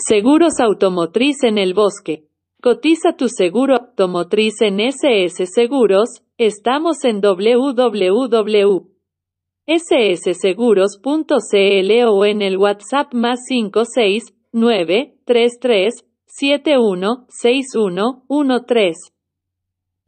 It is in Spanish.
Seguros automotriz en el bosque. Cotiza tu seguro automotriz en SS Seguros. Estamos en www.ssseguros.cl o en el WhatsApp más 569 33 71 61 13.